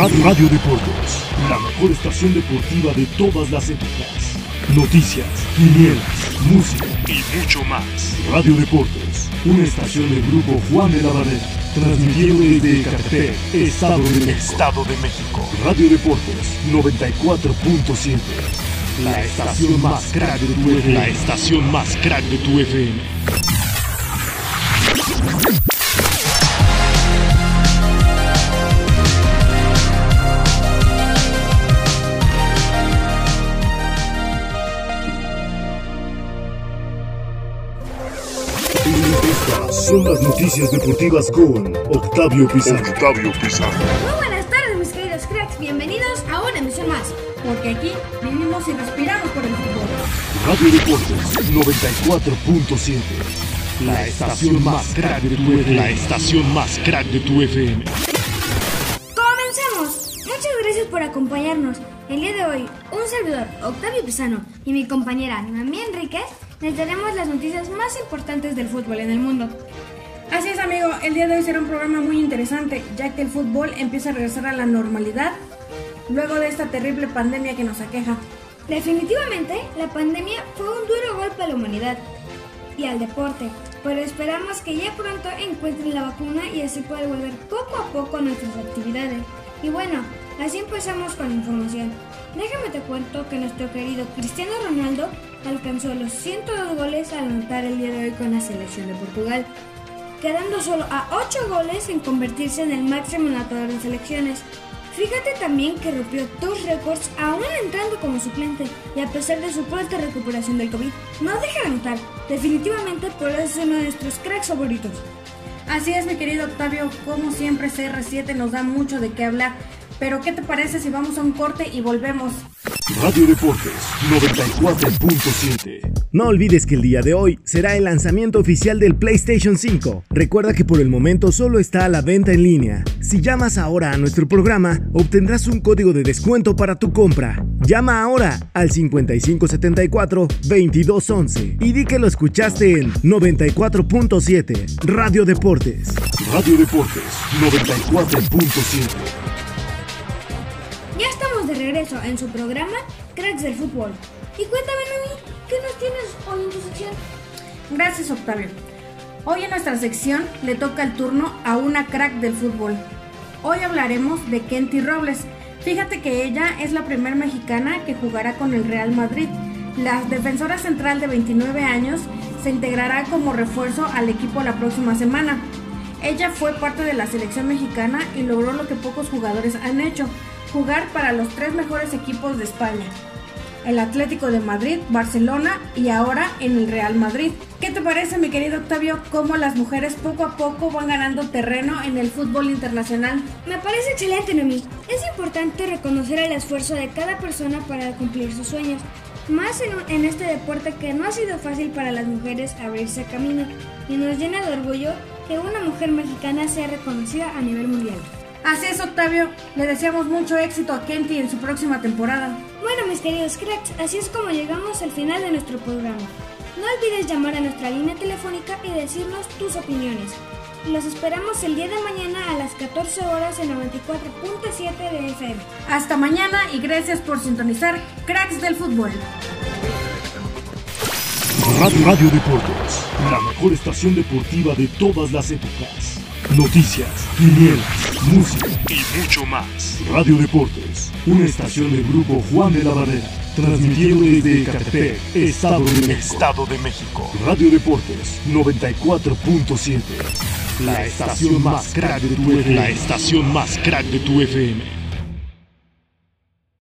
Radio, Deportes, la mejor estación deportiva de todas las épocas. Noticias, quinielas, música y mucho más. Radio Deportes, una estación del grupo Juan de la Barrera, transmitiendo desde Ecatepec, Estado de México. Estado de México. Radio Deportes 94.7. La estación más crack de tu FM. La estación más crack de tu FM. Estas son las noticias deportivas con Octavio Pizarro. Octavio Pizarro. Muy buenas tardes, mis queridos cracks. Bienvenidos a una emisión más. Porque aquí vivimos y respiramos por el fútbol. Radio Deportes 94.7. La estación más crack de tu FM. La estación más crack de tu FM. ¡Comencemos! Muchas gracias por acompañarnos. El día de hoy, un servidor, Octavio Pisano, y mi compañera Noemí Enríquez, les daremos las noticias más importantes del fútbol en el mundo. Así es, amigo. El día de hoy será un programa muy interesante, ya que el fútbol empieza a regresar a la normalidad luego de esta terrible pandemia que nos aqueja. Definitivamente, la pandemia fue un duro golpe a la humanidad y al deporte, pero esperamos que ya pronto encuentren la vacuna y así poder volver poco a poco a nuestras actividades. Y bueno, así empezamos con la información. Déjame te cuento que nuestro querido Cristiano Ronaldo alcanzó los 102 goles al anotar el día de hoy con la selección de Portugal, quedando solo a 8 goles en convertirse en el máximo anotador de selecciones. Fíjate también que rompió dos récords aún entrando como suplente y a pesar de su pronta recuperación del COVID, no deja de anotar. Definitivamente por eso es uno de nuestros cracks favoritos. Así es, mi querido Octavio. Como siempre, CR7 nos da mucho de qué hablar. Pero, ¿qué te parece si vamos a un corte y volvemos? Radio Deportes 94.7. No olvides que el día de hoy será el lanzamiento oficial del PlayStation 5. Recuerda que por el momento solo está a la venta en línea. Si llamas ahora a nuestro programa, obtendrás un código de descuento para tu compra. Llama ahora al 5574-2211 y di que lo escuchaste en 94.7 Radio Deportes. Radio Deportes 94.7. Regreso en su programa Cracks del Fútbol. Y cuéntame, ¿qué nos tienes hoy en tu sección? Gracias, Octavio. Hoy en nuestra sección le toca el turno a una crack del fútbol. Hoy hablaremos de Kenty Robles. Fíjate que ella es la primera mexicana que jugará con el Real Madrid. La defensora central de 29 años se integrará como refuerzo al equipo la próxima semana. Ella fue parte de la selección mexicana y logró lo que pocos jugadores han hecho, jugar para los tres mejores equipos de España. El Atlético de Madrid, Barcelona y ahora en el Real Madrid. ¿Qué te parece, mi querido Octavio, cómo las mujeres poco a poco van ganando terreno en el fútbol internacional? Me parece excelente, Noemí. Es importante reconocer el esfuerzo de cada persona para cumplir sus sueños, más en, en este deporte que no ha sido fácil para las mujeres abrirse camino y nos llena de orgullo que una mujer mexicana sea reconocida a nivel mundial. Así es, Octavio. Le deseamos mucho éxito a Kenty en su próxima temporada. Bueno, mis queridos cracks, así es como llegamos al final de nuestro programa. No olvides llamar a nuestra línea telefónica y decirnos tus opiniones. Los esperamos el día de mañana a las 14 horas en 94.7 de FM. Hasta mañana y gracias por sintonizar Cracks del Fútbol. Radio, Radio Deportes, la mejor estación deportiva de todas las épocas. Noticias, quinielas, música y mucho más. Radio Deportes, una estación del grupo Juan de la Barrera, transmitiendo desde Ecatepec, Estado de México. Estado de México. Radio Deportes 94.7. La estación más crack de tu FM. La estación más crack de tu FM.